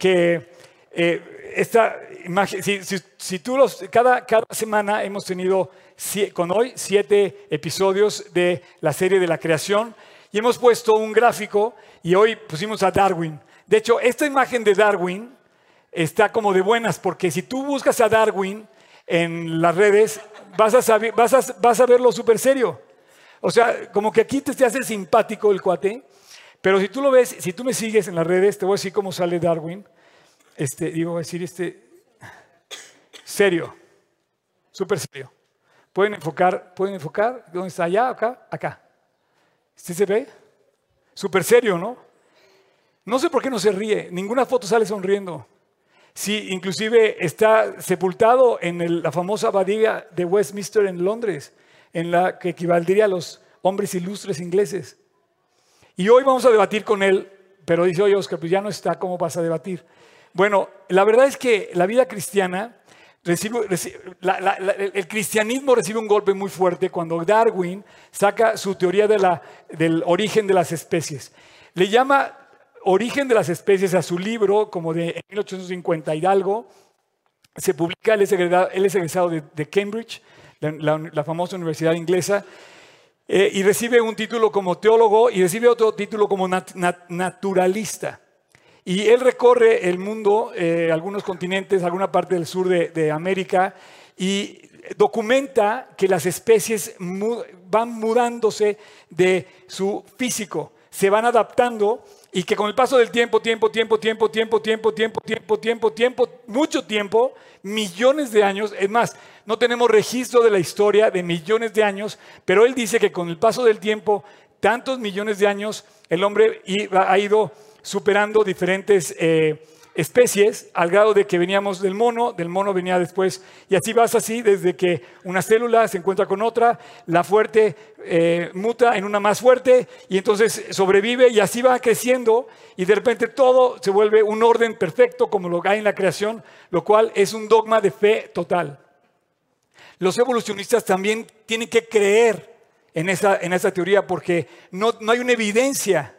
que eh, esta imagen, si, si- tú los, cada, cada semana hemos tenido con hoy siete episodios de la serie de la creación y hemos puesto un gráfico y hoy pusimos a Darwin. De hecho, esta imagen de Darwin está como de buenas porque si tú buscas a Darwin en las redes vas a, vas a, vas a verlo súper serio. O sea, como que aquí te, te hace simpático el cuate, pero si tú lo ves, si tú me sigues en las redes, te voy a decir cómo sale Darwin. Este, digo, voy a decir este, serio, súper serio. Pueden enfocar, pueden enfocar, ¿dónde está? ¿Allá? ¿Acá? Acá. ¿Sí se ve? Súper serio, ¿no? No sé por qué no se ríe, ninguna foto sale sonriendo. Sí, inclusive está sepultado en la famosa abadía de Westminster en Londres, en la que equivaldría a los hombres ilustres ingleses. Y hoy vamos a debatir con él, pero dice, oye Oscar, pues ya no está, ¿cómo vas a debatir? Bueno, la verdad es que la vida cristiana, recibe- el cristianismo recibe un golpe muy fuerte cuando Darwin saca su teoría del origen de las especies. Le llama origen de las especies a su libro, como de 1850 y algo, se publica, él es egresado, de, Cambridge, la famosa universidad inglesa, eh, y recibe un título como teólogo y recibe otro título como nat- nat- naturalista. Y él recorre el mundo, eh, algunos continentes, alguna parte del sur de, América, y documenta que las especies van mudándose de su físico, se van adaptando y que con el paso del tiempo, tiempo, tiempo, tiempo, tiempo, tiempo, tiempo, tiempo, tiempo, tiempo, mucho tiempo, millones de años, es más, no tenemos registro de la historia de millones de años, pero él dice que con el paso del tiempo, tantos millones de años, el hombre ha ido superando diferentes eh, especies al grado de que veníamos del mono, del mono venía después, y así vas así desde que una célula se encuentra con otra, la fuerte eh, muta en una más fuerte y entonces sobrevive y así va creciendo y de repente todo se vuelve un orden perfecto como lo hay en la creación, lo cual es un dogma de fe total. Los evolucionistas también tienen que creer en esa, en esa teoría porque no, no hay una evidencia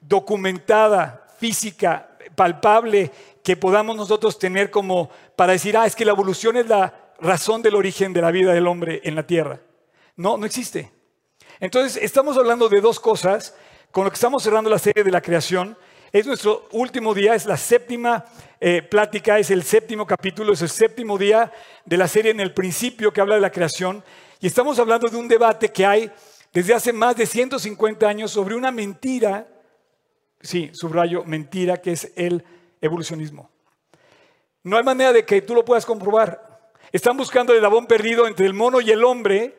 documentada, física, palpable, que podamos nosotros tener como para decir, ah, es que la evolución es la razón del origen de la vida del hombre en la Tierra. No, no existe. Entonces, estamos hablando de dos cosas con lo que estamos cerrando la serie de la creación. Es nuestro último día, es la séptima eh, plática, es el séptimo capítulo, es el séptimo día de la serie en el principio que habla de la creación. Y estamos hablando de un debate que hay desde hace más de 150 años sobre una mentira sí, subrayo, mentira, que es el evolucionismo. No hay manera de que tú lo puedas comprobar. Están buscando el eslabón perdido entre el mono y el hombre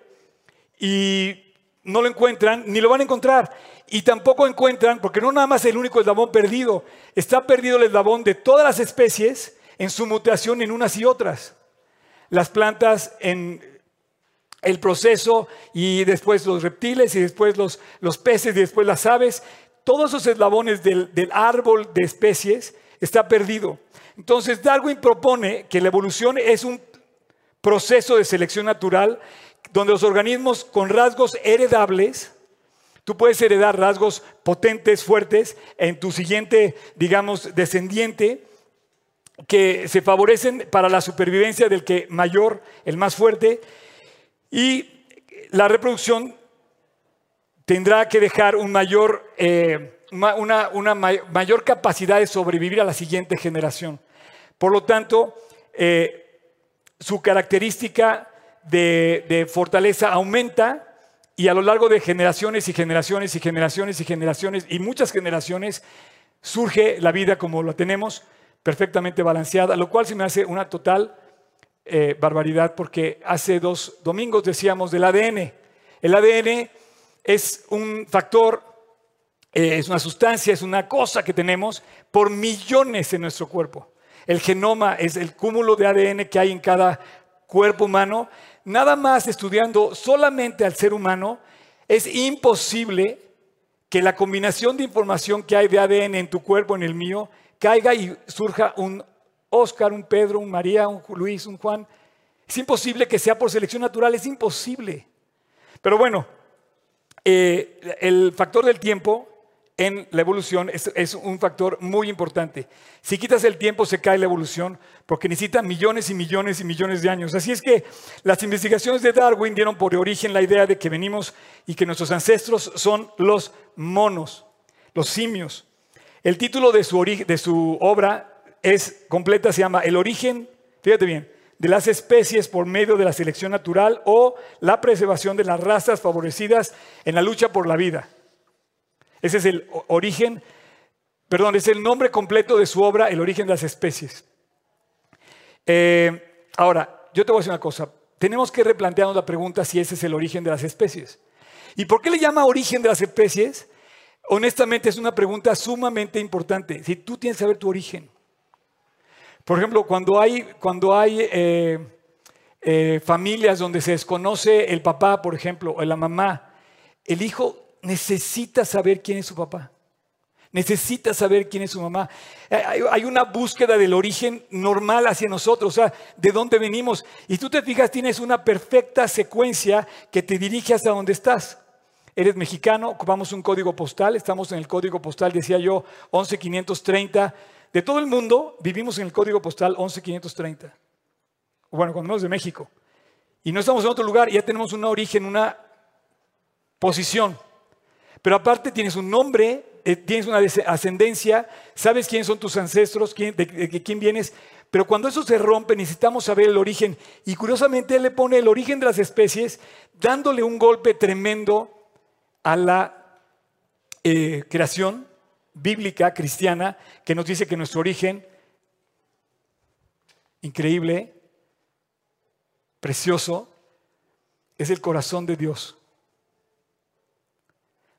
y no lo encuentran, ni lo van a encontrar. Y tampoco encuentran, porque no nada más el único eslabón perdido, está perdido el eslabón de todas las especies en su mutación en unas y otras. Las plantas en el proceso y después los reptiles y después los, los peces y después las aves, todos esos eslabones del, árbol de especies está perdido. Entonces Darwin propone que la evolución es un proceso de selección natural donde los organismos con rasgos heredables, tú puedes heredar rasgos potentes, fuertes en tu siguiente, digamos, descendiente, que se favorecen para la supervivencia del que mayor, el más fuerte, y la reproducción tendrá que dejar eh, una, una- una may- mayor capacidad de sobrevivir a la siguiente generación. Por lo tanto, eh, su característica de, de fortaleza aumenta y a lo largo de generaciones y generaciones y generaciones y generaciones y muchas generaciones surge la vida como la tenemos, perfectamente balanceada, lo cual se me hace una total eh, barbaridad porque hace dos domingos decíamos del ADN. El ADN es un factor, eh, es una sustancia, es una cosa que tenemos por millones en nuestro cuerpo. El genoma es el cúmulo de ADN que hay en cada cuerpo humano. Nada más estudiando solamente al ser humano, es imposible que la combinación de información que hay de ADN en tu cuerpo, en el mío, caiga y surja un Oscar, un Pedro, un María, un Luis, un Juan. Es imposible que sea por selección natural, es imposible. Pero bueno, eh, el factor del tiempo en la evolución es, un factor muy importante. Si quitas el tiempo se cae la evolución porque necesita millones y millones y millones de años. Así es que las investigaciones de Darwin dieron por origen la idea de que venimos y que nuestros ancestros son los monos, los simios. El título de su, de su obra es completa, se llama El origen, fíjate bien, de las especies por medio de la selección natural o la preservación de las razas favorecidas en la lucha por la vida. Ese es el origen, perdón, es el nombre completo de su obra, El origen de las especies. Eh, ahora, yo te voy a decir una cosa. Tenemos que replantearnos la pregunta si ese es el origen de las especies. ¿Y por qué le llama origen de las especies? Honestamente es una pregunta sumamente importante. Si tú tienes que saber tu origen. Por ejemplo, cuando hay, cuando hay eh, eh, familias donde se desconoce el papá, por ejemplo, o la mamá, el hijo necesita saber quién es su papá. Necesita saber quién es su mamá. Hay una búsqueda del origen normal hacia nosotros, o sea, de dónde venimos. Y tú te fijas, tienes una perfecta secuencia que te dirige hasta donde estás. Eres mexicano, ocupamos un código postal, estamos en el código postal, decía yo, 11530. De todo el mundo vivimos en el código postal 11530. Bueno, cuando menos de México. Y no estamos en otro lugar, ya tenemos un origen, una posición. Pero aparte tienes un nombre, eh, tienes una ascendencia, sabes quiénes son tus ancestros, de, quién vienes. Pero cuando eso se rompe necesitamos saber el origen. Y curiosamente él le pone el origen de las especies dándole un golpe tremendo a la eh, creación bíblica cristiana que nos dice que nuestro origen, increíble, precioso, es el corazón de Dios.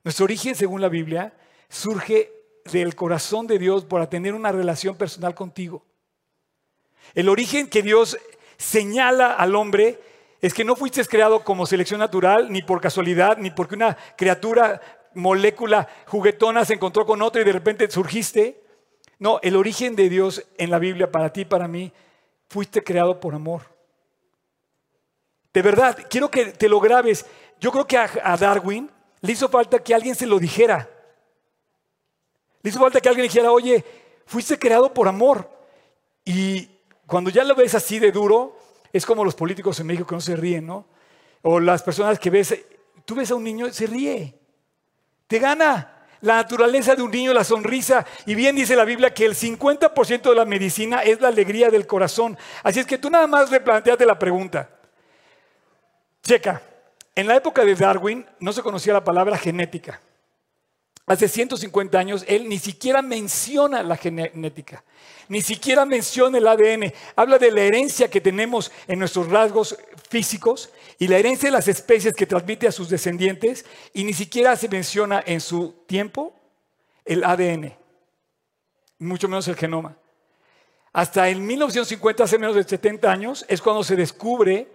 Nuestro origen, según la Biblia, surge del corazón de Dios para tener una relación personal contigo. El origen que Dios señala al hombre es que no fuiste creado como selección natural, ni por casualidad, ni porque una criatura, molécula juguetona se encontró con otra y de repente surgiste. No, el origen de Dios en la Biblia para ti, para mí, fuiste creado por amor. De verdad, quiero que te lo grabes. Yo creo que a Darwin le hizo falta que alguien se lo dijera. Le hizo falta que alguien dijera, oye, fuiste creado por amor. Y cuando ya lo ves así de duro, es como los políticos en México que no se ríen, ¿no? O las personas que ves, tú ves a un niño, se ríe. Te gana la naturaleza de un niño, la sonrisa. Y bien dice la Biblia que el 50% de la medicina es la alegría del corazón. Así es que tú nada más replanteate la pregunta. Checa, en la época de Darwin no se conocía la palabra genética. Hace 150 años él ni siquiera menciona la genética, ni siquiera menciona el ADN. Habla de la herencia que tenemos en nuestros rasgos físicos y la herencia de las especies que transmite a sus descendientes y ni siquiera se menciona en su tiempo el ADN, mucho menos el genoma. Hasta en 1950, hace menos de 70 años, es cuando se descubre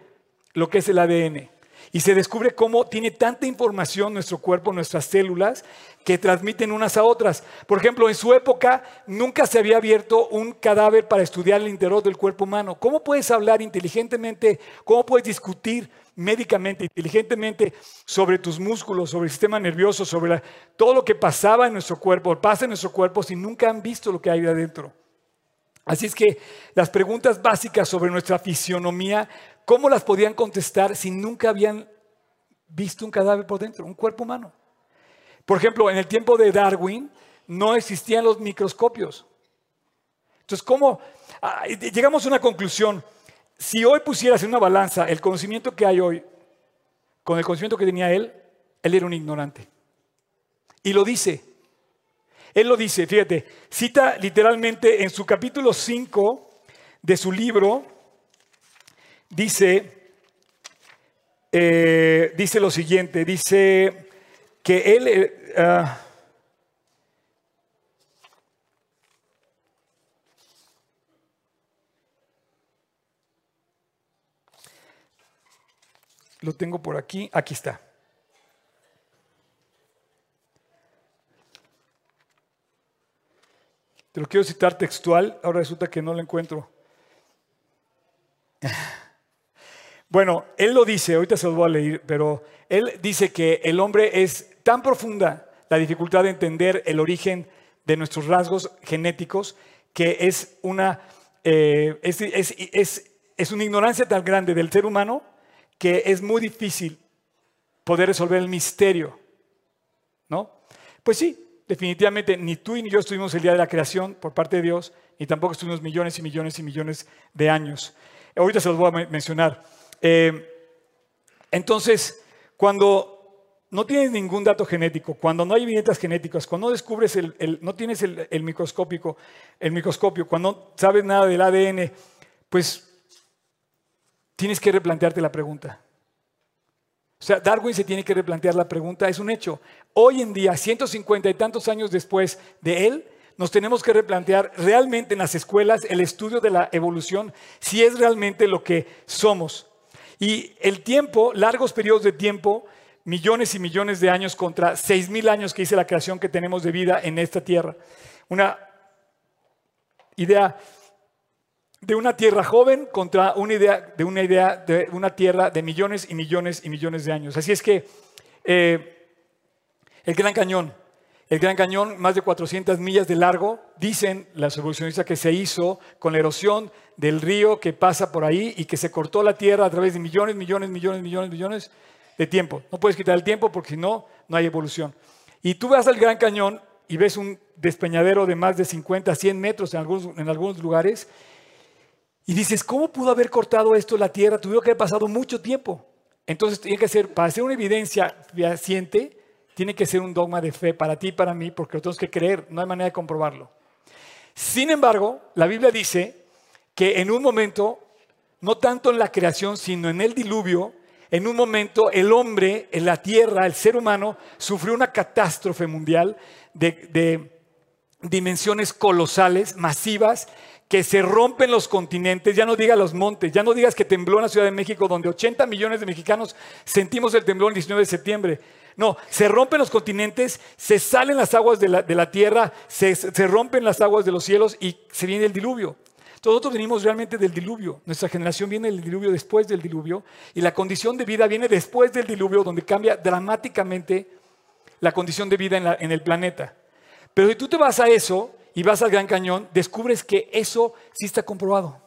lo que es el ADN. Y se descubre cómo tiene tanta información nuestro cuerpo, nuestras células, que transmiten unas a otras. Por ejemplo, en su época nunca se había abierto un cadáver para estudiar el interior del cuerpo humano. ¿Cómo puedes hablar inteligentemente? ¿Cómo puedes discutir médicamente, inteligentemente sobre tus músculos, sobre el sistema nervioso, sobre todo lo que pasaba en nuestro cuerpo, pasa en nuestro cuerpo si nunca han visto lo que hay adentro? Así es que las preguntas básicas sobre nuestra fisionomía ¿Cómo las podían contestar si nunca habían visto un cadáver por dentro, un cuerpo humano? Por ejemplo, en el tiempo de Darwin no existían los microscopios. Entonces, ¿cómo? Ah, llegamos a una conclusión. Si hoy pusieras en una balanza el conocimiento que hay hoy con el conocimiento que tenía él, él era un ignorante. Y lo dice. Él lo dice, fíjate, cita literalmente en su capítulo 5 de su libro, dice, eh, dice lo siguiente, dice que él... Eh, ah, lo tengo por aquí, aquí está. Te lo quiero citar textual, ahora resulta que no lo encuentro. Bueno, él lo dice, ahorita se lo voy a leer, pero él dice que el hombre es tan profunda la dificultad de entender el origen de nuestros rasgos genéticos, que es una, eh, es, es una ignorancia tan grande del ser humano que es muy difícil poder resolver el misterio. ¿No? Pues sí, definitivamente ni tú ni yo estuvimos el día de la creación por parte de Dios, ni tampoco estuvimos millones y millones y millones de años. Ahorita se los voy a mencionar. Eh, entonces, cuando no tienes ningún dato genético, cuando no hay evidencias genéticas, cuando no descubres el, no tienes el, microscópico, el microscopio, cuando no sabes nada del ADN, pues tienes que replantearte la pregunta. O sea, Darwin se tiene que replantear la pregunta, es un hecho. Hoy en día, 150 y tantos años después de él, nos tenemos que replantear realmente en las escuelas el estudio de la evolución, si es realmente lo que somos. Y el tiempo, largos periodos de tiempo, millones y millones de años contra seis mil años que dice la creación que tenemos de vida en esta tierra. Una idea de una tierra joven contra una idea de una idea de una tierra de millones y millones y millones de años. Así es que eh, el Gran Cañón, el Gran Cañón, más de 400 millas de largo, dicen las evolucionistas que se hizo con la erosión del río que pasa por ahí y que se cortó la tierra a través de millones, millones, millones, millones, millones de tiempo. No puedes quitar el tiempo porque si no, no hay evolución. Y tú vas al Gran Cañón y ves un despeñadero de más de 50, 100 metros en algunos, en algunos lugares y dices, ¿cómo pudo haber cortado esto la tierra? Tuvo que haber pasado mucho tiempo. Entonces, tiene que ser, para ser una evidencia fehaciente, tiene que ser un dogma de fe para ti y para mí, porque lo tenemos que creer, no hay manera de comprobarlo. Sin embargo, la Biblia dice que en un momento, no tanto en la creación, sino en el diluvio, en un momento el hombre, en la tierra, el ser humano, sufrió una catástrofe mundial de, de dimensiones colosales, masivas, que se rompen los continentes, ya no digas los montes, ya no digas que tembló en la Ciudad de México, donde 80 millones de mexicanos sentimos el temblor el 19 de septiembre. No, se rompen los continentes, se salen las aguas de la, tierra, se, se, rompen las aguas de los cielos y se viene el diluvio. Nosotros venimos realmente del diluvio. Nuestra generación viene del diluvio después del diluvio y la condición de vida viene después del diluvio, donde cambia dramáticamente la condición de vida en, en el planeta. Pero si tú te vas a eso, y vas al Gran Cañón, descubres que eso sí está comprobado.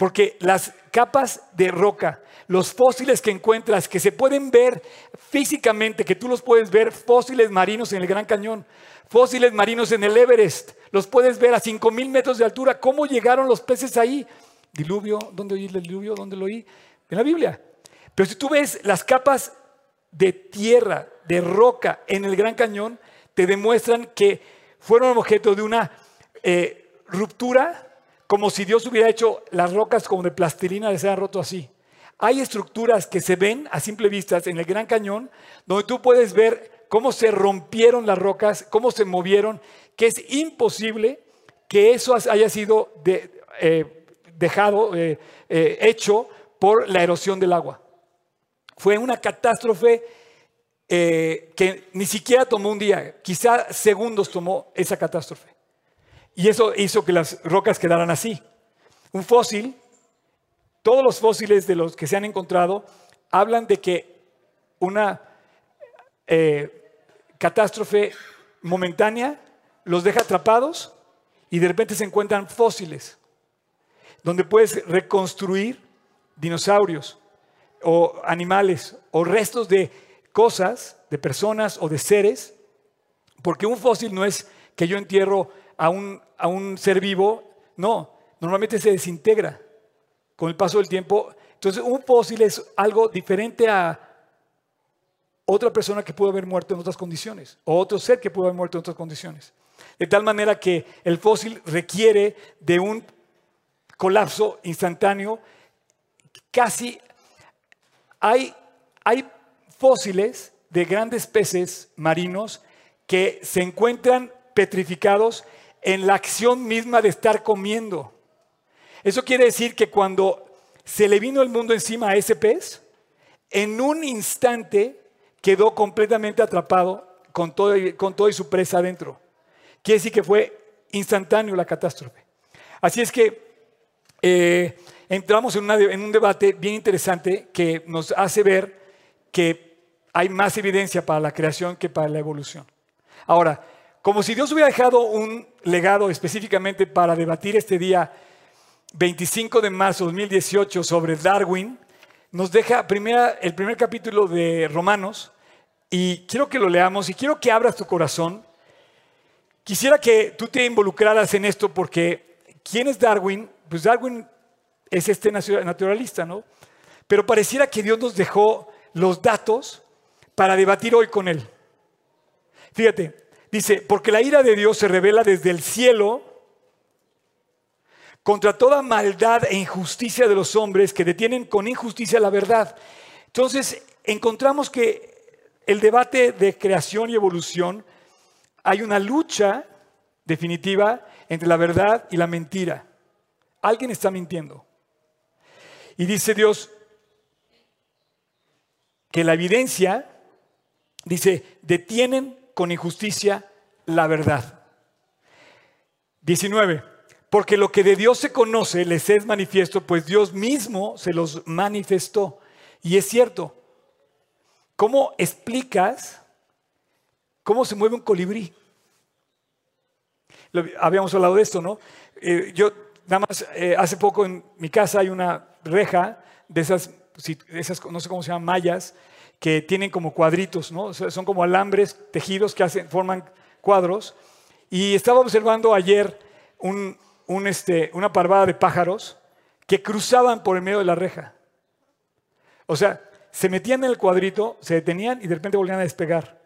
Porque las capas de roca, los fósiles que encuentras, que se pueden ver físicamente, que tú los puedes ver, fósiles marinos en el Gran Cañón, fósiles marinos en el Everest, los puedes ver a 5.000 metros de altura. ¿Cómo llegaron los peces ahí? Diluvio, ¿dónde oí el diluvio? ¿Dónde lo oí? En la Biblia. Pero si tú ves las capas de tierra, de roca en el Gran Cañón, te demuestran que fueron objeto de una eh, ruptura, como si Dios hubiera hecho las rocas como de plastilina, les haya roto así. Hay estructuras que se ven a simple vista en el Gran Cañón, donde tú puedes ver cómo se rompieron las rocas, cómo se movieron, que es imposible que eso haya sido eh, dejado, eh, hecho por la erosión del agua. Fue una catástrofe eh, que ni siquiera tomó un día, quizá segundos tomó esa catástrofe. Y eso hizo que las rocas quedaran así. Un fósil, todos los fósiles de los que se han encontrado hablan de que una eh, catástrofe momentánea los deja atrapados y de repente se encuentran fósiles, donde puedes reconstruir dinosaurios o animales o restos de cosas, de personas o de seres, porque un fósil no es que yo entierro a un, a un ser vivo, no, normalmente se desintegra con el paso del tiempo. Entonces un fósil es algo diferente a otra persona que pudo haber muerto en otras condiciones, o otro ser que pudo haber muerto en otras condiciones. De tal manera que el fósil requiere de un colapso instantáneo. Casi hay, hay fósiles de grandes peces marinos que se encuentran petrificados en la acción misma de estar comiendo. Eso quiere decir que cuando se le vino el mundo encima a ese pez, en un instante quedó completamente atrapado con todo, con todo y su presa adentro. Quiere decir que fue instantáneo la catástrofe. Así es que eh, entramos en, en un debate bien interesante que nos hace ver que hay más evidencia para la creación que para la evolución. Ahora, como si Dios hubiera dejado un legado específicamente para debatir este día 25 de marzo de 2018 sobre Darwin, nos deja el primer capítulo de Romanos y quiero que lo leamos y quiero que abras tu corazón. Quisiera que tú te involucraras en esto porque ¿quién es Darwin? Pues Darwin es este naturalista, ¿no? Pero pareciera que Dios nos dejó los datos para debatir hoy con él. Fíjate, dice, porque la ira de Dios se revela desde el cielo contra toda maldad e injusticia de los hombres que detienen con injusticia la verdad. Entonces, encontramos que el debate de creación y evolución, hay una lucha definitiva entre la verdad y la mentira. Alguien está mintiendo. Y dice Dios que la evidencia, dice, detienen con injusticia la verdad. 19. Porque lo que de Dios se conoce les es manifiesto, pues Dios mismo se los manifestó. Y es cierto. ¿Cómo explicas cómo se mueve un colibrí? habíamos hablado de esto, ¿no? Eh, yo, nada más, eh, hace poco en mi casa hay una reja de esas, esas, no sé cómo se llaman, mallas, que tienen como cuadritos, ¿no? son como alambres tejidos que hacen, forman cuadros. Y estaba observando ayer un, este, una parvada de pájaros que cruzaban por el medio de la reja. O sea, se metían en el cuadrito, se detenían y de repente volvían a despegar.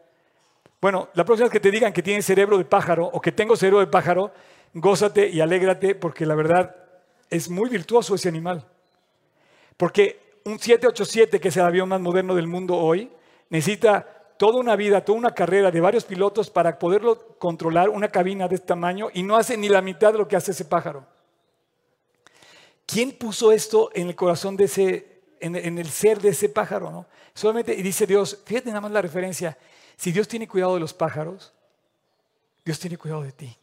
Bueno, la próxima vez que te digan que tienes cerebro de pájaro o que tengo cerebro de pájaro, gózate y alégrate porque la verdad es muy virtuoso ese animal. Porque un 787, que es el avión más moderno del mundo hoy, necesita toda una vida, toda una carrera de varios pilotos para poderlo controlar, una cabina de este tamaño, y no hace ni la mitad de lo que hace ese pájaro. ¿Quién puso esto en el corazón de ese, en, el ser de ese pájaro? ¿no? Solamente, y dice Dios, fíjate nada más la referencia, si Dios tiene cuidado de los pájaros, Dios tiene cuidado de ti.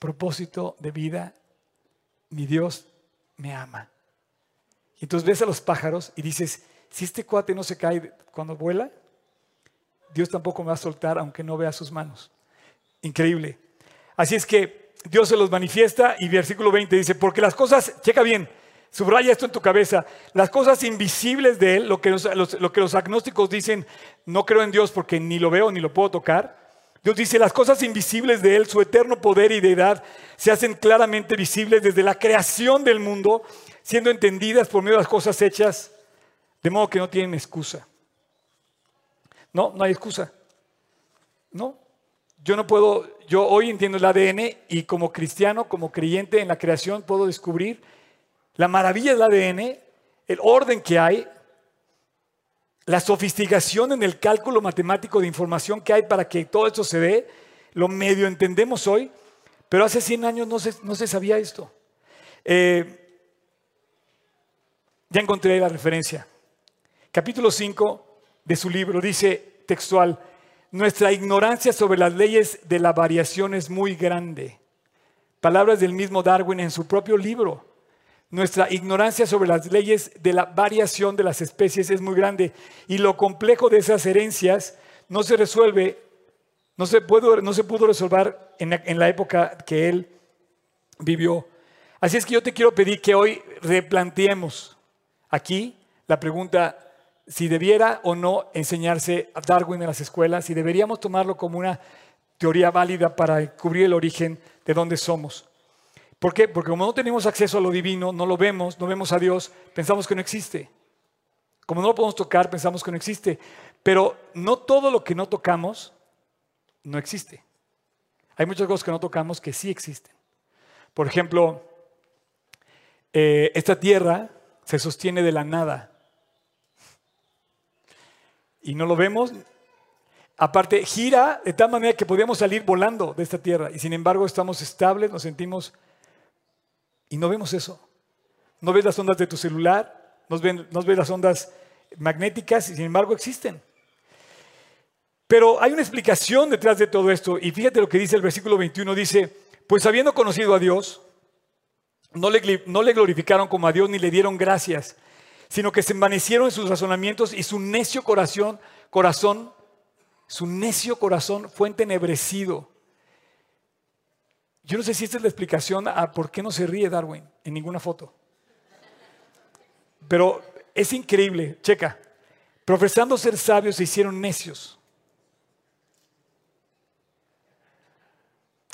Propósito de vida, mi Dios me ama. Y entonces ves a los pájaros y dices, si este cuate no se cae cuando vuela, Dios tampoco me va a soltar aunque no vea sus manos. Increíble. Así es que Dios se los manifiesta y versículo 20 dice, porque las cosas, checa bien, subraya esto en tu cabeza, las cosas invisibles de Él, lo que lo que los agnósticos dicen, no creo en Dios porque ni lo veo ni lo puedo tocar. Dios dice, las cosas invisibles de Él, su eterno poder y deidad, se hacen claramente visibles desde la creación del mundo siendo entendidas por medio de las cosas hechas, de modo que no tienen excusa. No, no hay excusa. No. Yo no puedo, yo hoy entiendo el ADN y como cristiano, como creyente en la creación, puedo descubrir la maravilla del ADN, el orden que hay, la sofisticación en el cálculo matemático de información que hay para que todo esto se dé, lo medio entendemos hoy, pero hace 100 años no se, no se sabía esto. Eh, ya encontré la referencia. Capítulo 5 de su libro dice textual, nuestra ignorancia sobre las leyes de la variación es muy grande. Palabras del mismo Darwin en su propio libro. Nuestra ignorancia sobre las leyes de la variación de las especies es muy grande y lo complejo de esas herencias no se resuelve, no se, pudo, resolver en en la época que él vivió. Así es que yo te quiero pedir que hoy replanteemos Aquí la pregunta si debiera o no enseñarse a Darwin en las escuelas, si deberíamos tomarlo como una teoría válida para cubrir el origen de dónde somos. ¿Por qué? Porque como no tenemos acceso a lo divino, no lo vemos, no vemos a Dios, pensamos que no existe. Como no lo podemos tocar, pensamos que no existe. Pero no todo lo que no tocamos no existe. Hay muchas cosas que no tocamos que sí existen. Por ejemplo, eh, esta tierra se sostiene de la nada. Y no lo vemos. Aparte, gira de tal manera que podríamos salir volando de esta tierra. Y sin embargo estamos estables, nos sentimos... Y no vemos eso. No ves las ondas de tu celular, no ves, las ondas magnéticas y sin embargo existen. Pero hay una explicación detrás de todo esto. Y fíjate lo que dice el versículo 21. Dice, pues habiendo conocido a Dios, no le, glorificaron como a Dios ni le dieron gracias, sino que se envanecieron en sus razonamientos y su necio corazón, corazón, su necio corazón fue entenebrecido. Yo no sé si esta es la explicación a por qué no se ríe Darwin en ninguna foto. Pero es increíble, checa. Profesando ser sabios se hicieron necios.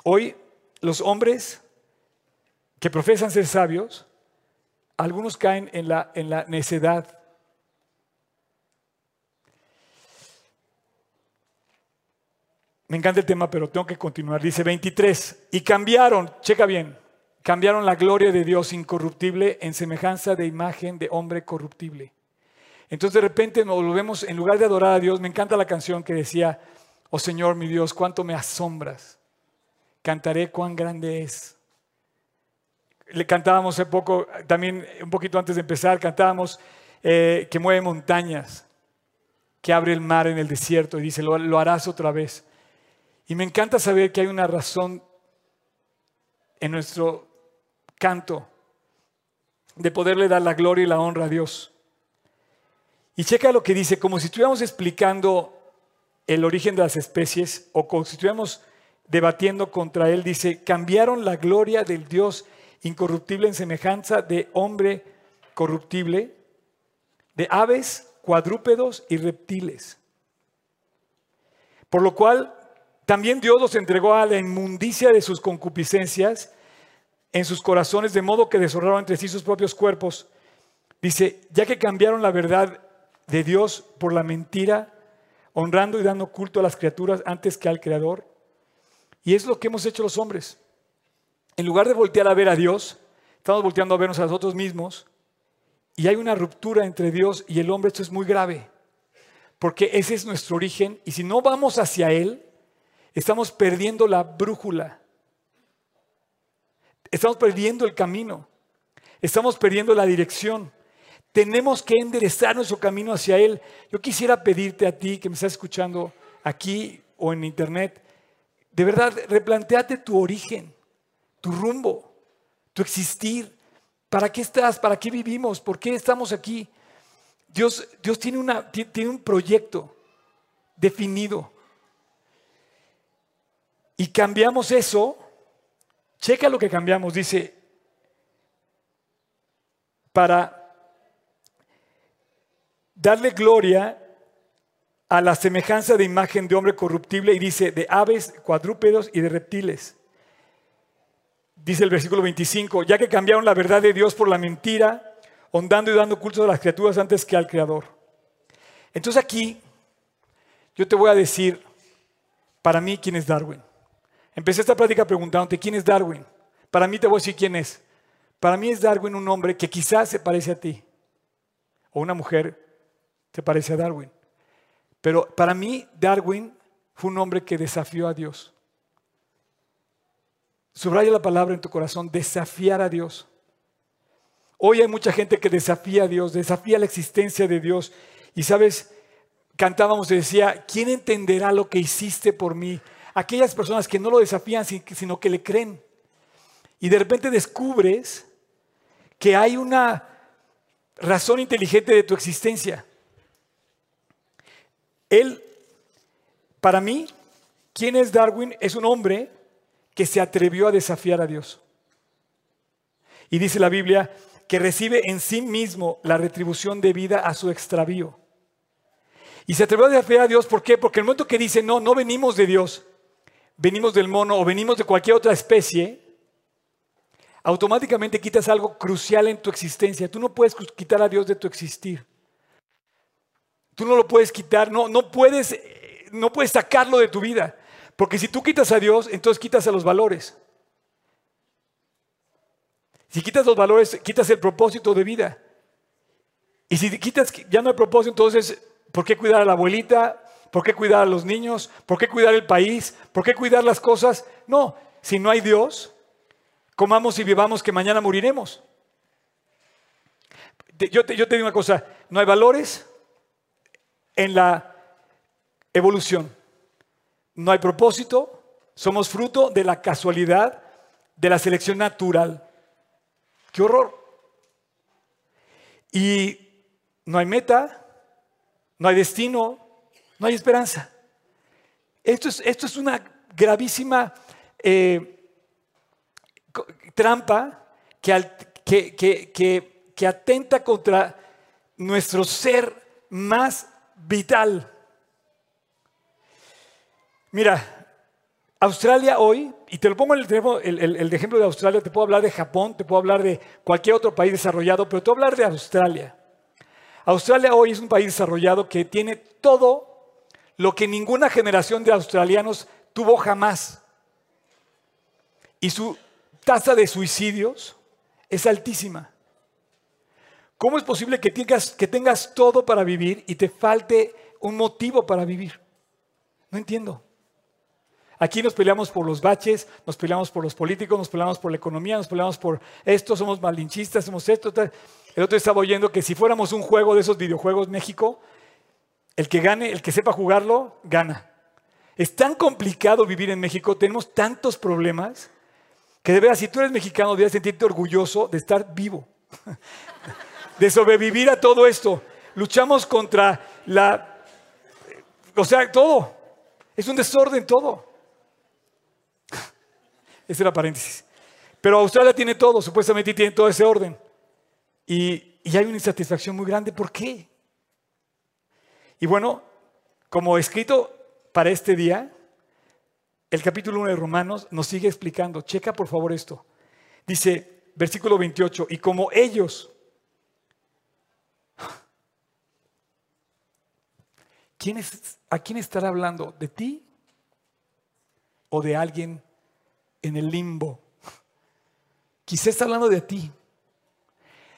Hoy los hombres que profesan ser sabios, algunos caen en la, en la necedad. Me encanta el tema, pero tengo que continuar. Dice 23, y cambiaron, checa bien, cambiaron la gloria de Dios incorruptible en semejanza de imagen de hombre corruptible. Entonces de repente nos volvemos, en lugar de adorar a Dios, me encanta la canción que decía, oh Señor mi Dios, cuánto me asombras, cantaré cuán grande es. Le cantábamos hace poco, también un poquito antes de empezar, cantábamos eh, que mueve montañas, que abre el mar en el desierto y dice, lo harás otra vez. Y me encanta saber que hay una razón en nuestro canto de poderle dar la gloria y la honra a Dios. Y checa lo que dice, como si estuviéramos explicando el origen de las especies o como si estuviéramos debatiendo contra él, dice, cambiaron la gloria del Dios incorruptible en semejanza de hombre corruptible, de aves, cuadrúpedos y reptiles. Por lo cual también Dios los entregó a la inmundicia de sus concupiscencias en sus corazones, de modo que deshonraron entre sí sus propios cuerpos. Dice, ya que cambiaron la verdad de Dios por la mentira, honrando y dando culto a las criaturas antes que al Creador. Y es lo que hemos hecho los hombres. En lugar de voltear a ver a Dios, estamos volteando a vernos a nosotros mismos. Y hay una ruptura entre Dios y el hombre. Esto es muy grave. Porque ese es nuestro origen. Y si no vamos hacia Él, estamos perdiendo la brújula. Estamos perdiendo el camino. Estamos perdiendo la dirección. Tenemos que enderezar nuestro camino hacia Él. Yo quisiera pedirte a ti que me estás escuchando aquí o en internet, de verdad, replanteate tu origen, tu rumbo, tu existir. ¿Para qué estás? ¿Para qué vivimos? ¿Por qué estamos aquí? Dios, Dios tiene, una, tiene un proyecto definido. Y cambiamos eso. Checa lo que cambiamos. Dice, para darle gloria a la semejanza de imagen de hombre corruptible y dice de aves, cuadrúpedos y de reptiles. Dice el versículo 25, ya que cambiaron la verdad de Dios por la mentira, hondando y dando culto a las criaturas antes que al Creador. Entonces aquí yo te voy a decir, para mí, ¿quién es Darwin? Empecé esta plática preguntándote, ¿quién es Darwin? Para mí te voy a decir quién es. Para mí es Darwin un hombre que quizás se parece a ti, o una mujer se parece a Darwin. Pero para mí Darwin fue un hombre que desafió a Dios. Subraya la palabra en tu corazón, desafiar a Dios. Hoy hay mucha gente que desafía a Dios, desafía la existencia de Dios. Y sabes, cantábamos y decía, ¿quién entenderá lo que hiciste por mí? Aquellas personas que no lo desafían, sino que le creen. Y de repente descubres que hay una razón inteligente de tu existencia. Él, para mí, ¿quién es Darwin? Es un hombre que se atrevió a desafiar a Dios. Y dice la Biblia que recibe en sí mismo la retribución de vida a su extravío. Y se atrevió a desafiar a Dios, ¿por qué? Porque el momento que dice, no, no venimos de Dios, venimos del mono o venimos de cualquier otra especie, automáticamente quitas algo crucial en tu existencia. Tú no puedes quitar a Dios de tu existir. Tú no lo puedes quitar, no, no, puedes, no puedes sacarlo de tu vida. Porque si tú quitas a Dios, entonces quitas a los valores. Si quitas los valores, quitas el propósito de vida. Y si quitas, ya no hay propósito, entonces, ¿por qué cuidar a la abuelita? ¿Por qué cuidar a los niños? ¿Por qué cuidar el país? ¿Por qué cuidar las cosas? No, si no hay Dios, comamos y vivamos que mañana moriremos. Yo te, yo te digo una cosa, no hay valores, en la evolución. No hay propósito, somos fruto de la casualidad, de la selección natural. ¡Qué horror! Y no hay meta, no hay destino, no hay esperanza. Esto es, esto es una gravísima eh, trampa que, que atenta contra nuestro ser más vital. Mira, Australia hoy, y te lo pongo en el, el, ejemplo de Australia, te puedo hablar de Japón, te puedo hablar de cualquier otro país desarrollado, pero te voy a hablar de Australia. Australia hoy es un país desarrollado que tiene todo lo que ninguna generación de australianos tuvo jamás. Y su tasa de suicidios es altísima. ¿Cómo es posible que tengas, que tengas todo para vivir y te falte un motivo para vivir? No entiendo. Aquí nos peleamos por los baches, nos peleamos por los políticos, nos peleamos por la economía, nos peleamos por esto, somos malinchistas, somos esto. El otro estaba oyendo que si fuéramos un juego de esos videojuegos México, el que gane, el que sepa jugarlo, gana. Es tan complicado vivir en México, tenemos tantos problemas, que de verdad, si tú eres mexicano, debes sentirte orgulloso de estar vivo de sobrevivir a todo esto. Luchamos contra la... O sea, todo. Es un desorden todo. Ese era paréntesis. Pero Australia tiene todo, supuestamente tiene todo ese orden. Y, y hay una insatisfacción muy grande. ¿Por qué? Y bueno, como escrito para este día, el capítulo 1 de Romanos nos sigue explicando. Checa por favor esto. Dice, versículo 28, y como ellos ¿A quién estará hablando? ¿De ti o de alguien en el limbo? Quizá está hablando de ti.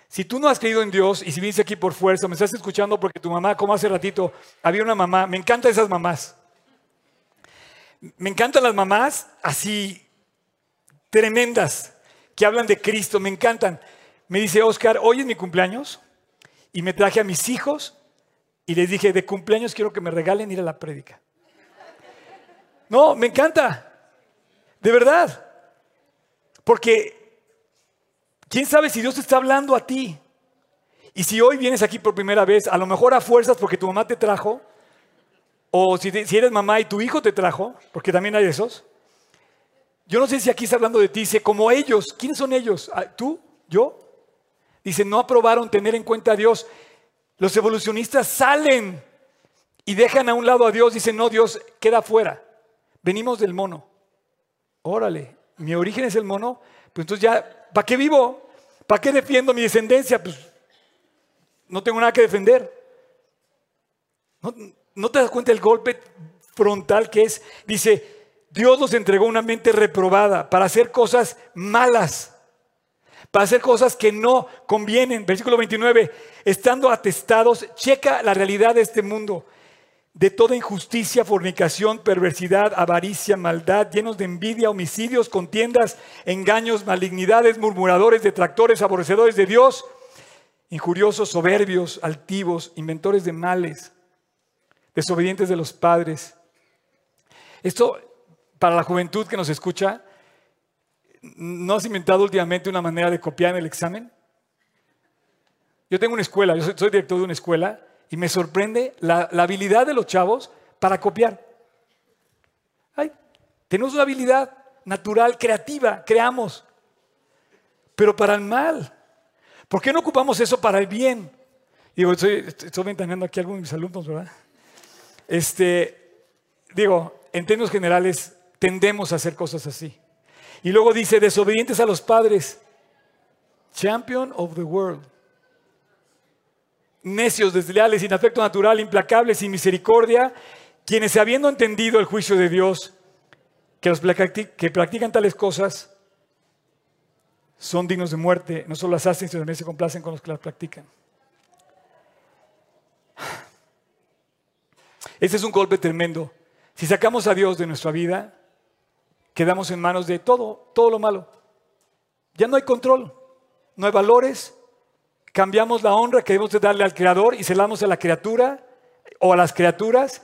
Si tú no has creído en Dios y si vienes aquí por fuerza, me estás escuchando porque tu mamá, como hace ratito, había una mamá, me encantan esas mamás. Me encantan las mamás así tremendas que hablan de Cristo, me encantan. Me dice Oscar, hoy es mi cumpleaños y me traje a mis hijos y les dije, de cumpleaños quiero que me regalen ir a la prédica. No, me encanta. De verdad. Porque, ¿quién sabe si Dios te está hablando a ti? Y si hoy vienes aquí por primera vez, a lo mejor a fuerzas porque tu mamá te trajo, o si, eres mamá y tu hijo te trajo, porque también hay esos. Yo no sé si aquí está hablando de ti, dice, como ellos, ¿quiénes son ellos? Ah, ¿Tú? ¿Yo? Dice, no aprobaron tener en cuenta a Dios. Los evolucionistas salen y dejan a un lado a Dios, dicen, no, Dios queda fuera. Venimos del mono. Órale, mi origen es el mono, pues entonces ya, ¿para qué vivo? ¿Para qué defiendo mi descendencia? Pues no tengo nada que defender. ¿No, te das cuenta del golpe frontal que es? Dice, Dios nos entregó una mente reprobada para hacer cosas malas para hacer cosas que no convienen. Versículo 29, estando atestados, checa la realidad de este mundo, de toda injusticia, fornicación, perversidad, avaricia, maldad, llenos de envidia, homicidios, contiendas, engaños, malignidades, murmuradores, detractores, aborrecedores de Dios, injuriosos, soberbios, altivos, inventores de males, desobedientes de los padres. Esto, para la juventud que nos escucha, ¿No has inventado últimamente una manera de copiar en el examen? Yo tengo una escuela, yo soy, director de una escuela y me sorprende la, habilidad de los chavos para copiar. Tenemos una habilidad natural, creativa, creamos, pero para el mal. ¿Por qué no ocupamos eso para el bien? Digo, estoy, estoy ventaneando aquí a algunos de mis alumnos, ¿verdad? Este, digo, en términos generales, tendemos a hacer cosas así. Y luego dice, desobedientes a los padres, champion of the world. Necios, desleales, sin afecto natural, implacables, sin misericordia, quienes habiendo entendido el juicio de Dios, que, practican tales cosas, son dignos de muerte, no solo las hacen, sino también se complacen con los que las practican. Este es un golpe tremendo. Si sacamos a Dios de nuestra vida, quedamos en manos de todo, todo lo malo. Ya no hay control, no hay valores, cambiamos la honra que debemos de darle al Creador y se a la criatura o a las criaturas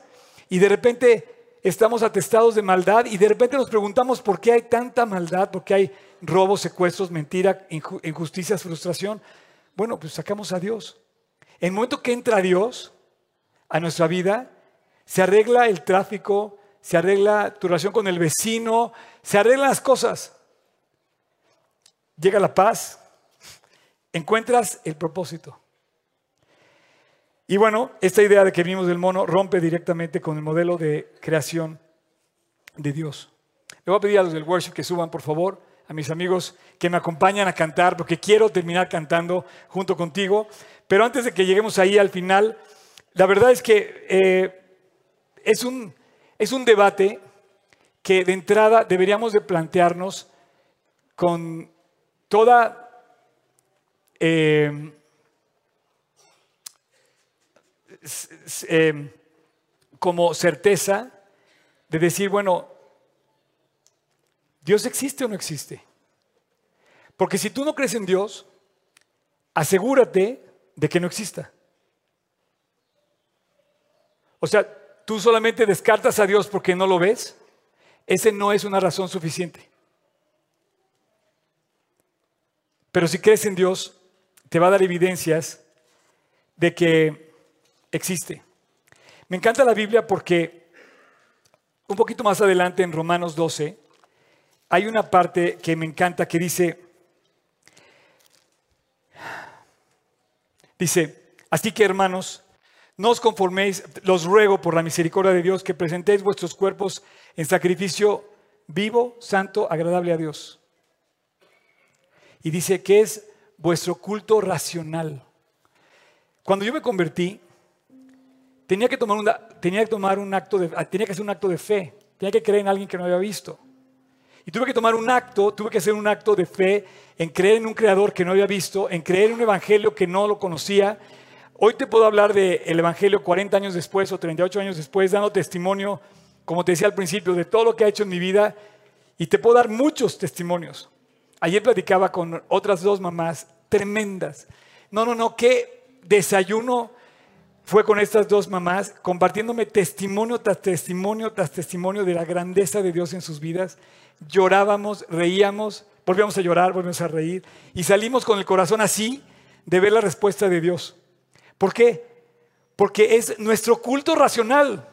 y de repente estamos atestados de maldad y de repente nos preguntamos por qué hay tanta maldad, por qué hay robos, secuestros, mentira, injusticias, frustración. Bueno, pues sacamos a Dios. En el momento que entra Dios a nuestra vida, se arregla el tráfico, se arregla tu relación con el vecino, se arreglan las cosas. Llega la paz, encuentras el propósito. Y bueno, esta idea de que vimos del mono rompe directamente con el modelo de creación de Dios. Le voy a pedir a los del worship que suban, por favor, a mis amigos que me acompañan a cantar, porque quiero terminar cantando junto contigo. Pero antes de que lleguemos ahí al final, la verdad es que eh, es, un, es un debate que de entrada deberíamos de plantearnos con toda eh, eh, como certeza de decir, bueno, ¿Dios existe o no existe? Porque si tú no crees en Dios, asegúrate de que no exista. O sea, tú solamente descartas a Dios porque no lo ves. Ese no es una razón suficiente. Pero si crees en Dios, te va a dar evidencias de que existe. Me encanta la Biblia porque un poquito más adelante en Romanos 12 hay una parte que me encanta que dice, dice, así que hermanos, no os conforméis, los ruego por la misericordia de Dios que presentéis vuestros cuerpos en sacrificio vivo, santo, agradable a Dios. Y dice que es vuestro culto racional. Cuando yo me convertí, tenía que tomar, tenía que tomar un acto de, tenía que hacer un acto de fe, tenía que creer en alguien que no había visto. Y tuve que tomar un acto, tuve que hacer un acto de fe en creer en un creador que no había visto, en creer en un evangelio que no lo conocía. Hoy te puedo hablar del evangelio 40 años después o 38 años después, dando testimonio, como te decía al principio, de todo lo que ha hecho en mi vida. Y te puedo dar muchos testimonios. Ayer platicaba con otras dos mamás tremendas. No, no, no, qué desayuno fue con estas dos mamás, compartiéndome testimonio tras testimonio tras testimonio de la grandeza de Dios en sus vidas. Llorábamos, reíamos, volvíamos a llorar, volvíamos a reír y salimos con el corazón así de ver la respuesta de Dios. ¿Por qué? Porque es nuestro culto racional.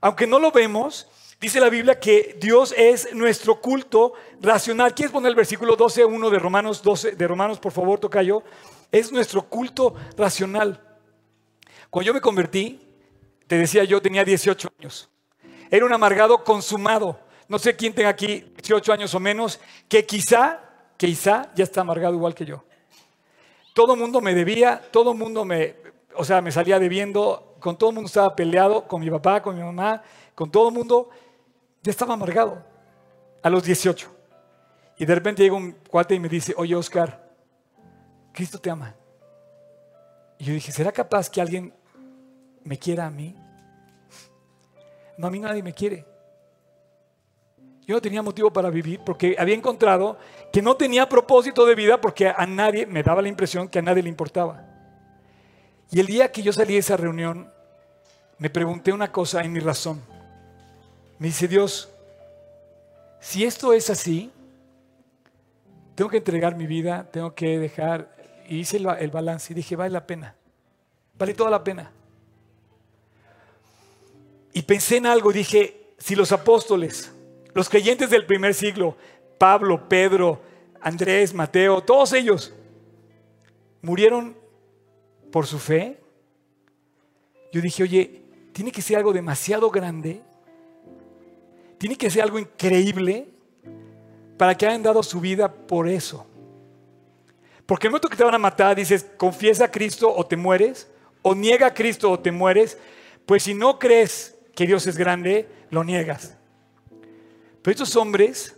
Aunque no lo vemos, Dice la Biblia que Dios es nuestro culto racional. ¿Quieres poner el versículo 12.1 de Romanos 12, de Romanos, por favor, toca yo? Es nuestro culto racional. Cuando yo me convertí, te decía yo, tenía 18 años. Era un amargado consumado. No sé quién tenga aquí 18 años o menos, que quizá, quizá ya está amargado igual que yo. Todo el mundo me debía, todo el mundo me, o sea, me salía debiendo, con todo el mundo estaba peleado, con mi papá, con mi mamá, con todo mundo ya estaba amargado a los 18. Y de repente llega un cuate y me dice, oye Oscar, Cristo te ama. Y yo dije, ¿será capaz que alguien me quiera a mí? No, a mí nadie me quiere. Yo no tenía motivo para vivir porque había encontrado que no tenía propósito de vida porque a nadie, me daba la impresión que a nadie le importaba. Y el día que yo salí de esa reunión, me pregunté una cosa en mi razón. Me dice Dios, si esto es así, tengo que entregar mi vida, tengo que dejar, y hice el, balance y dije, vale la pena, vale toda la pena. Y pensé en algo, dije, si los apóstoles, los creyentes del primer siglo, Pablo, Pedro, Andrés, Mateo, todos ellos, murieron por su fe, yo dije, oye, tiene que ser algo demasiado grande tiene que ser algo increíble para que hayan dado su vida por eso. Porque el momento que te van a matar, dices, confiesa a Cristo o te mueres, o niega a Cristo o te mueres, pues si no crees que Dios es grande, lo niegas. Pero estos hombres,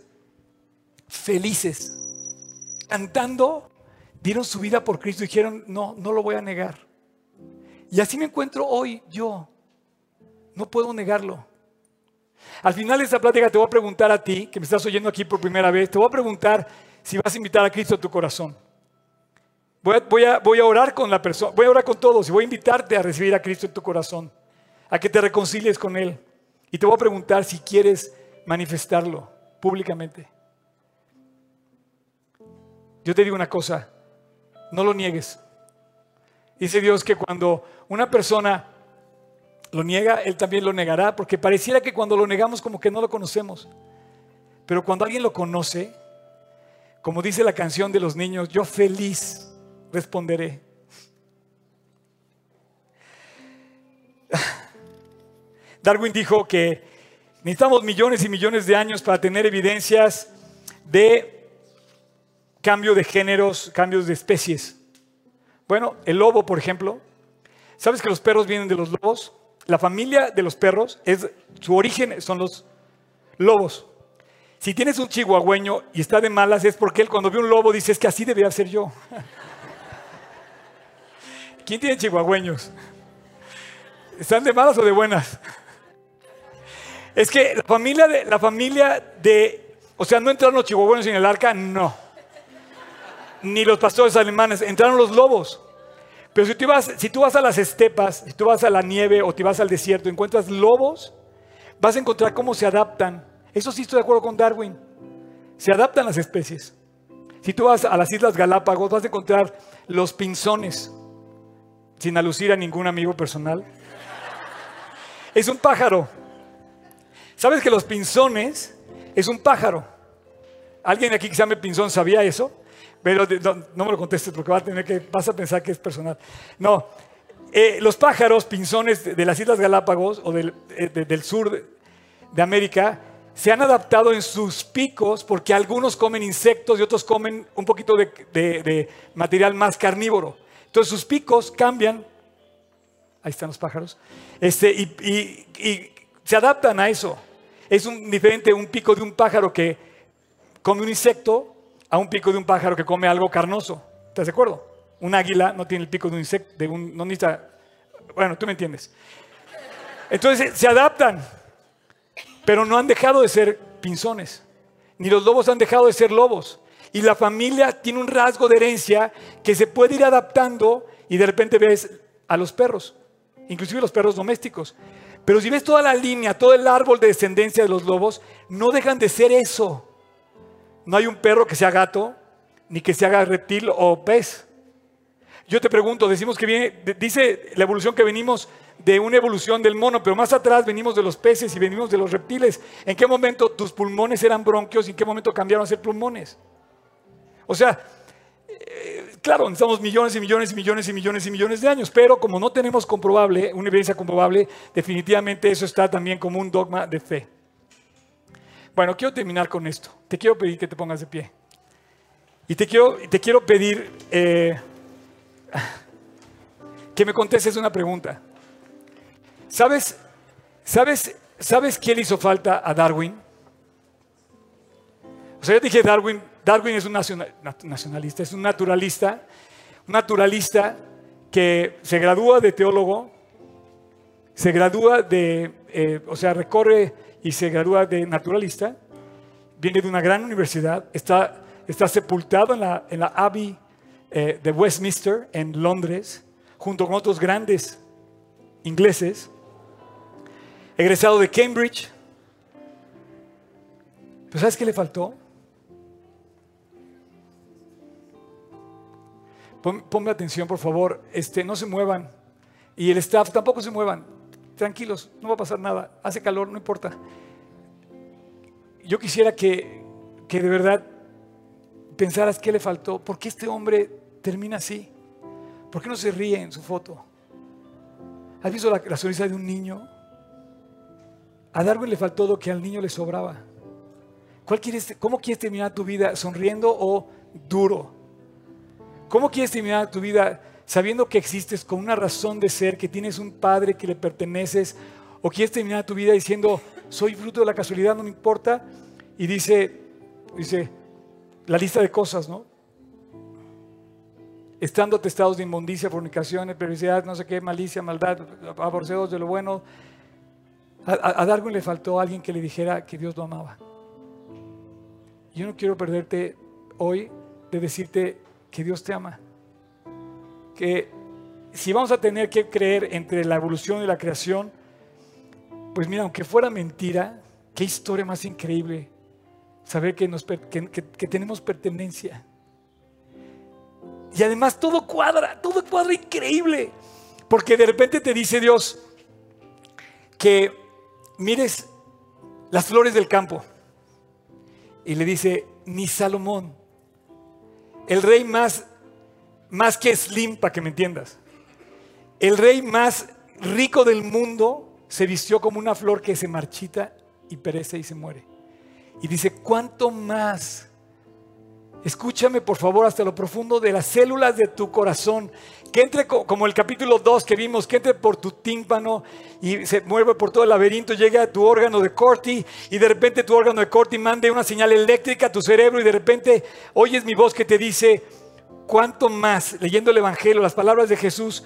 felices, cantando, dieron su vida por Cristo y dijeron, no, no lo voy a negar. Y así me encuentro hoy yo. No puedo negarlo. Al final de esta plática te voy a preguntar a ti, que me estás oyendo aquí por primera vez, te voy a preguntar si vas a invitar a Cristo a tu corazón. Voy a, voy a, orar con la persona, voy a orar con todos y voy a invitarte a recibir a Cristo en tu corazón, a que te reconcilies con Él. Y te voy a preguntar si quieres manifestarlo públicamente. Yo te digo una cosa, no lo niegues. Dice Dios que cuando una persona lo niega, Él también lo negará, porque pareciera que cuando lo negamos como que no lo conocemos. Pero cuando alguien lo conoce, como dice la canción de los niños, yo feliz responderé. Darwin dijo que necesitamos millones y millones de años para tener evidencias de cambio de géneros, cambios de especies. Bueno, el lobo, por ejemplo, ¿sabes que los perros vienen de los lobos? La familia de los perros, es, su origen son los lobos. Si tienes un chihuahueño y está de malas, es porque él cuando ve un lobo dice, es que así debería ser yo. ¿Quién tiene chihuahueños? ¿Están de malas o de buenas? Es que la familia de, la familia de, o sea, no entraron los chihuahueños en el arca, no. Ni los pastores alemanes, entraron los lobos. Pero si tú, vas, si tú vas a las estepas, si tú vas a la nieve o te vas al desierto, encuentras lobos, vas a encontrar cómo se adaptan. Eso sí estoy de acuerdo con Darwin. Se adaptan las especies. Si tú vas a las Islas Galápagos, vas a encontrar los pinzones, sin alucir a ningún amigo personal. Es un pájaro. ¿Sabes que los pinzones es un pájaro? ¿Alguien aquí que se llame pinzón sabía eso? Pero no, me lo contestes porque va a tener que, vas a pensar que es personal. No, eh, los pájaros pinzones de, las Islas Galápagos o del, eh, sur de, América se han adaptado en sus picos porque algunos comen insectos y otros comen un poquito de, material más carnívoro. Entonces sus picos cambian. Ahí están los pájaros. Este, y, y se adaptan a eso. Es un, diferente un pico de un pájaro que come un insecto a un pico de un pájaro que come algo carnoso. ¿Estás de acuerdo? Un águila no tiene el pico de un insecto, de un, no necesita, bueno, tú me entiendes. Entonces se adaptan, pero no han dejado de ser pinzones, ni los lobos han dejado de ser lobos. Y la familia tiene un rasgo de herencia que se puede ir adaptando y de repente ves a los perros, inclusive los perros domésticos. Pero si ves toda la línea, todo el árbol de descendencia de los lobos, no dejan de ser eso. No hay un perro que sea gato, ni que se haga reptil o pez. Yo te pregunto, decimos que viene, dice la evolución que venimos de una evolución del mono, pero más atrás venimos de los peces y venimos de los reptiles. ¿En qué momento tus pulmones eran bronquios y en qué momento cambiaron a ser pulmones? O sea, eh, claro, necesitamos millones y millones y millones y millones y millones de años, pero como no tenemos comprobable, una evidencia comprobable, definitivamente eso está también como un dogma de fe. Bueno, quiero terminar con esto. Te quiero pedir que te pongas de pie. Y te quiero, te quiero pedir eh, que me contestes una pregunta. ¿Sabes, sabes, ¿Sabes qué le hizo falta a Darwin? O sea, yo dije Darwin, Darwin es un nacionalista, es un naturalista, un naturalista que se gradúa de teólogo, se gradúa de, eh, o sea, recorre y se gradúa de naturalista, viene de una gran universidad, está, está sepultado en la, en la Abbey eh, de Westminster, en Londres, junto con otros grandes ingleses, egresado de Cambridge. ¿Pero sabes qué le faltó? ponme atención, por favor. Este, no se muevan. Y el staff tampoco se muevan tranquilos, no va a pasar nada, hace calor, no importa. Yo quisiera que, que de verdad pensaras qué le faltó, por qué este hombre termina así, por qué no se ríe en su foto. ¿Has visto la, sonrisa de un niño? A Darwin le faltó lo que al niño le sobraba. ¿Cuál quieres, ¿Cómo quieres terminar tu vida? ¿Sonriendo o duro? ¿Cómo quieres terminar tu vida sabiendo que existes con una razón de ser, que tienes un padre que le perteneces, o quieres terminar tu vida diciendo, soy fruto de la casualidad, no me importa, y dice, dice, la lista de cosas, ¿no? Estando atestados de inmundicia, fornicación, perversidad, no sé qué, malicia, maldad, aborrecedos de lo bueno. A, a Darwin le faltó alguien que le dijera que Dios lo amaba. Yo no quiero perderte hoy de decirte que Dios te ama que si vamos a tener que creer entre la evolución y la creación, pues mira, aunque fuera mentira, qué historia más increíble saber que, nos, tenemos pertenencia. Y además todo cuadra, todo cuadra increíble. Porque de repente te dice Dios que mires las flores del campo. Y le dice, ni Salomón, el rey más, más que Slim, para que me entiendas, el rey más rico del mundo se vistió como una flor que se marchita y perece y se muere. Y dice, ¿cuánto más? Escúchame por favor hasta lo profundo de las células de tu corazón, que entre como el capítulo 2 que vimos, que entre por tu tímpano y se mueve por todo el laberinto, llegue a tu órgano de Corti y de repente tu órgano de Corti mande una señal eléctrica a tu cerebro y de repente oyes mi voz que te dice, ¿cuánto más? Leyendo el Evangelio, las palabras de Jesús,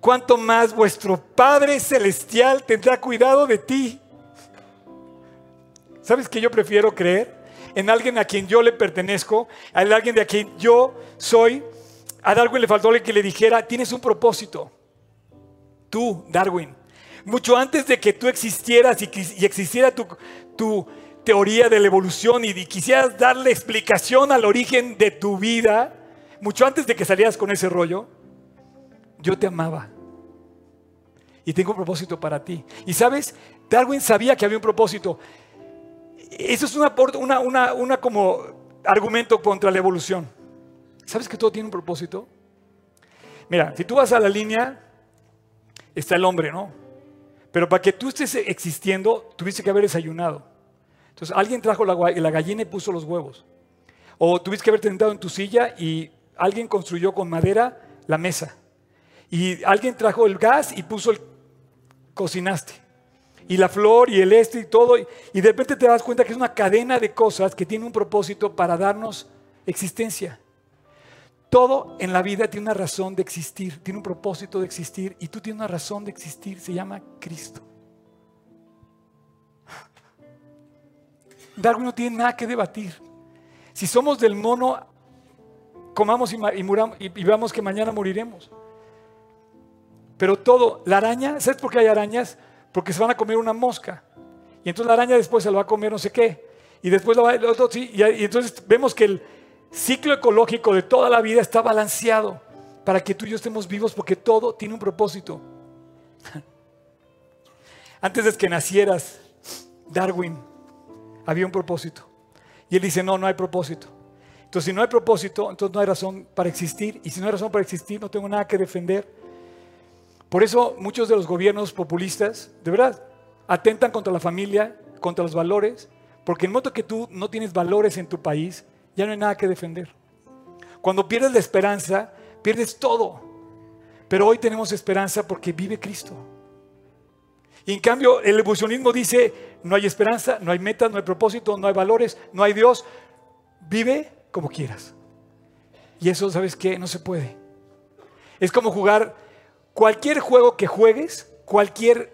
¿cuánto más vuestro Padre Celestial tendrá cuidado de ti? ¿Sabes que yo prefiero creer? En alguien a quien yo le pertenezco, a alguien de a quien yo soy. A Darwin le faltó que le dijera, tienes un propósito. Tú, Darwin. Mucho antes de que tú existieras y, existiera tu, tu teoría de la evolución y quisieras darle explicación al origen de tu vida, mucho antes de que salieras con ese rollo, yo te amaba. Y tengo un propósito para ti. Y sabes, Darwin sabía que había un propósito. Eso es una, una, una, como argumento contra la evolución. ¿Sabes que todo tiene un propósito? Mira, si tú vas a la línea, está el hombre, ¿no? Pero para que tú estés existiendo, tuviste que haber desayunado. Entonces, alguien trajo la, la gallina y puso los huevos. O tuviste que haber sentado en tu silla y alguien construyó con madera la mesa. Y alguien trajo el gas y puso el... cocinaste y la flor y el este y todo. Y de repente te das cuenta que es una cadena de cosas que tiene un propósito para darnos existencia. Todo en la vida tiene una razón de existir, tiene un propósito de existir y tú tienes una razón de existir, se llama Cristo. Darwin no tiene nada que debatir. Si somos del mono, comamos y, y, y veamos que mañana moriremos. Pero todo, la araña, ¿sabes por qué hay arañas? porque se van a comer una mosca. Y entonces la araña después se la va a comer no sé qué. Y después la va, el otro, sí, y, entonces vemos que el ciclo ecológico de toda la vida está balanceado para que tú y yo estemos vivos porque todo tiene un propósito. Antes de que nacieras, Darwin había un propósito. Y él dice, no, no hay propósito. Entonces, si no hay propósito, entonces no hay razón para existir. Y si no hay razón para existir, no tengo nada que defender. Por eso muchos de los gobiernos populistas, de verdad, atentan contra la familia, contra los valores, porque en modo que tú no tienes valores en tu país, ya no hay nada que defender. Cuando pierdes la esperanza, pierdes todo. Pero hoy tenemos esperanza porque vive Cristo. Y en cambio, el evolucionismo dice, no hay esperanza, no hay metas, no hay propósito, no hay valores, no hay Dios. Vive como quieras. Y eso, ¿sabes qué? No se puede. Es como jugar Cualquier juego que juegues, cualquier,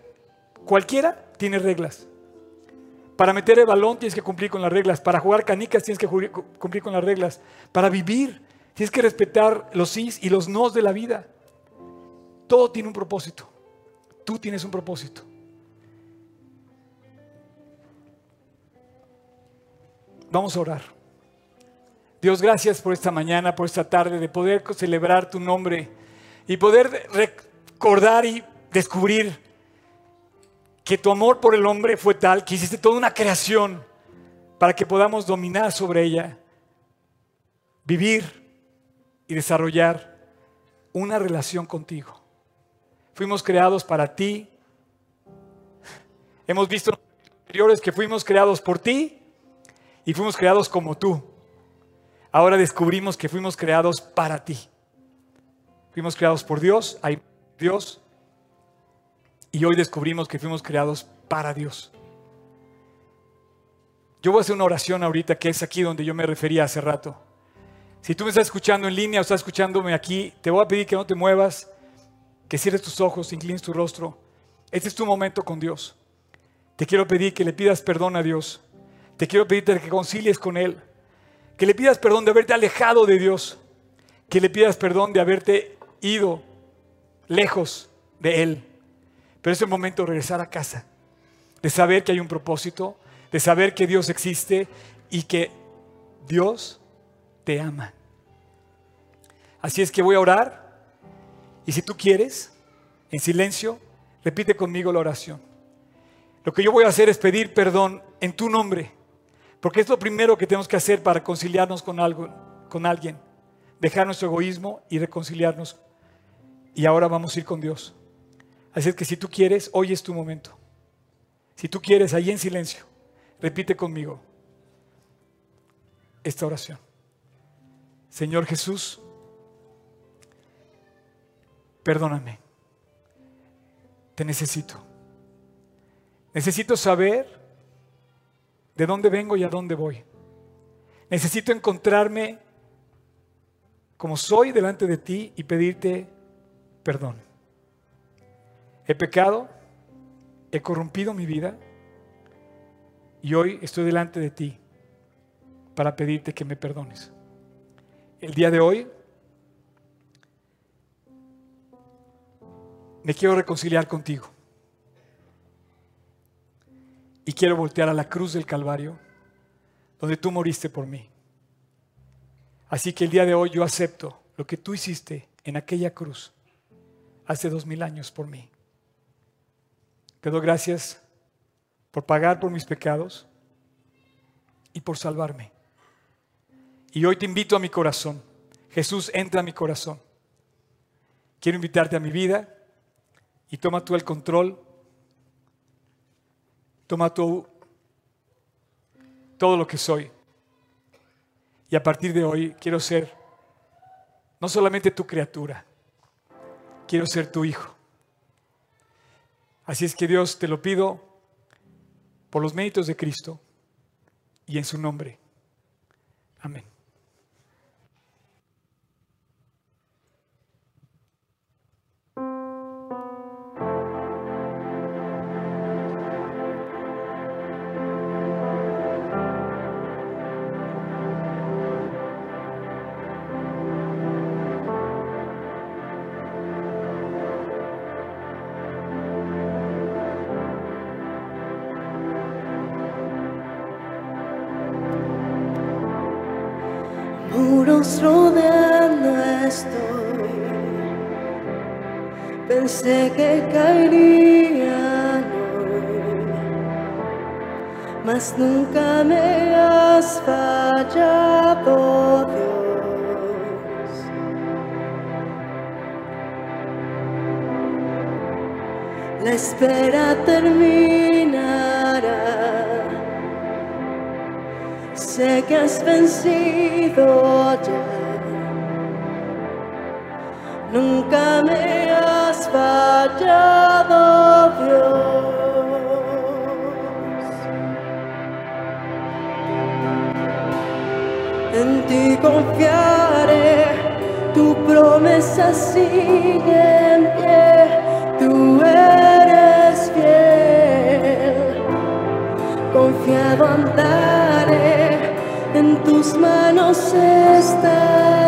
cualquiera, tiene reglas. Para meter el balón tienes que cumplir con las reglas. Para jugar canicas tienes que cumplir con las reglas. Para vivir tienes que respetar los sís y los nos de la vida. Todo tiene un propósito. Tú tienes un propósito. Vamos a orar. Dios, gracias por esta mañana, por esta tarde, de poder celebrar tu nombre y poder recordar y descubrir que tu amor por el hombre fue tal que hiciste toda una creación para que podamos dominar sobre ella, vivir y desarrollar una relación contigo. Fuimos creados para ti. Hemos visto anteriores que fuimos creados por ti y fuimos creados como tú. Ahora descubrimos que fuimos creados para ti. Fuimos creados por Dios, hay Dios. Y hoy descubrimos que fuimos creados para Dios. Yo voy a hacer una oración ahorita que es aquí donde yo me refería hace rato. Si tú me estás escuchando en línea o estás escuchándome aquí, te voy a pedir que no te muevas, que cierres tus ojos, inclines tu rostro. Este es tu momento con Dios. Te quiero pedir que le pidas perdón a Dios. Te quiero pedirte que concilies con Él. Que le pidas perdón de haberte alejado de Dios. Que le pidas perdón de haberte ido lejos de Él. Pero es el momento de regresar a casa, de saber que hay un propósito, de saber que Dios existe y que Dios te ama. Así es que voy a orar y si tú quieres, en silencio, repite conmigo la oración. Lo que yo voy a hacer es pedir perdón en tu nombre, porque es lo primero que tenemos que hacer para reconciliarnos con, algo, con alguien, dejar nuestro egoísmo y reconciliarnos. Y ahora vamos a ir con Dios. Así es que si tú quieres, hoy es tu momento. Si tú quieres, ahí en silencio, repite conmigo esta oración. Señor Jesús, perdóname. Te necesito. Necesito saber de dónde vengo y a dónde voy. Necesito encontrarme como soy delante de ti y pedirte perdón. He pecado, he corrompido mi vida y hoy estoy delante de ti para pedirte que me perdones. El día de hoy me quiero reconciliar contigo y quiero voltear a la cruz del Calvario donde tú moriste por mí. Así que el día de hoy yo acepto lo que tú hiciste en aquella cruz hace dos mil años por mí. Te doy gracias por pagar por mis pecados y por salvarme. Y hoy te invito a mi corazón. Jesús, entra a mi corazón. Quiero invitarte a mi vida y toma tú el control. Toma tú todo lo que soy. Y a partir de hoy quiero ser no solamente tu criatura, quiero ser tu hijo. Así es que Dios te lo pido por los méritos de Cristo y en su nombre. Amén. Nunca me has fallado, Dios. La espera terminará. Sé que has vencido ya. Nunca me has fallado, ti confiaré, tu promesa sigue en pie, tú eres fiel. Confiado andaré, en tus manos estaré,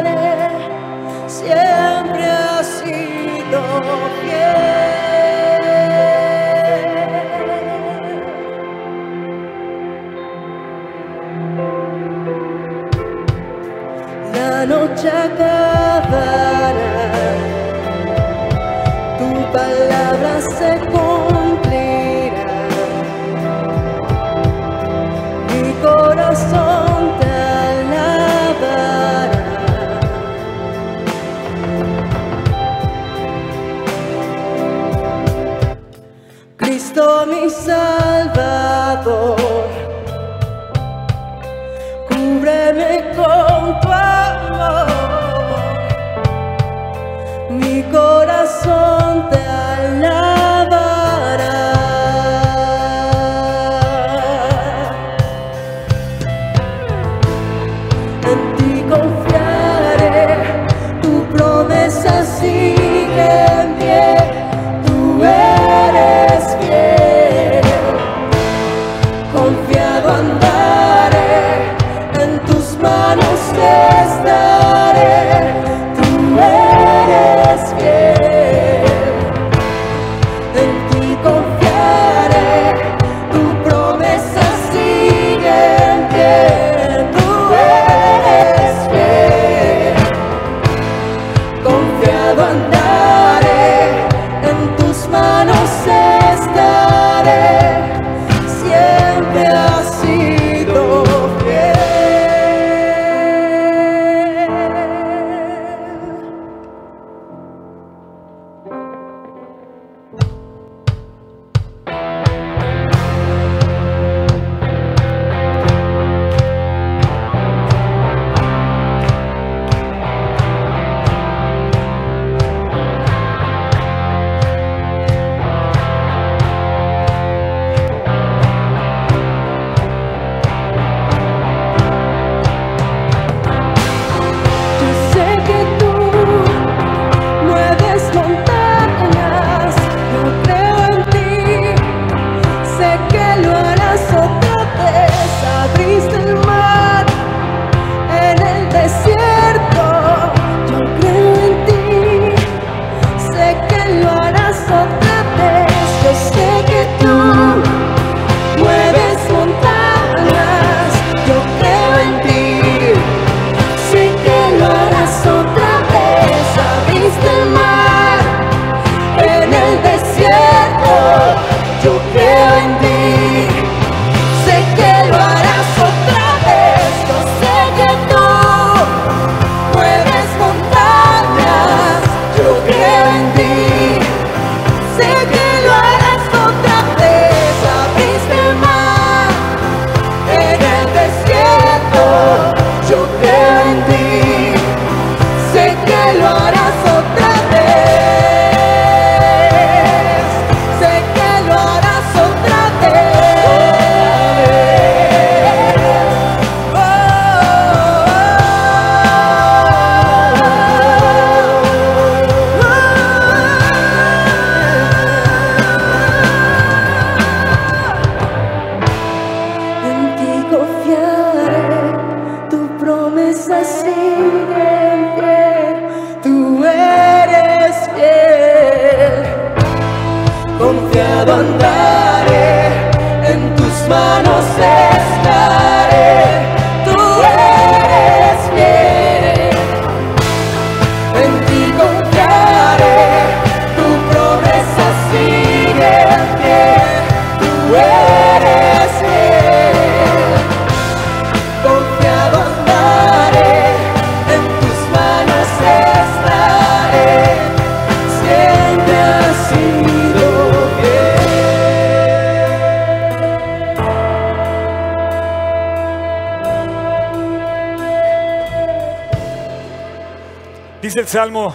Salmo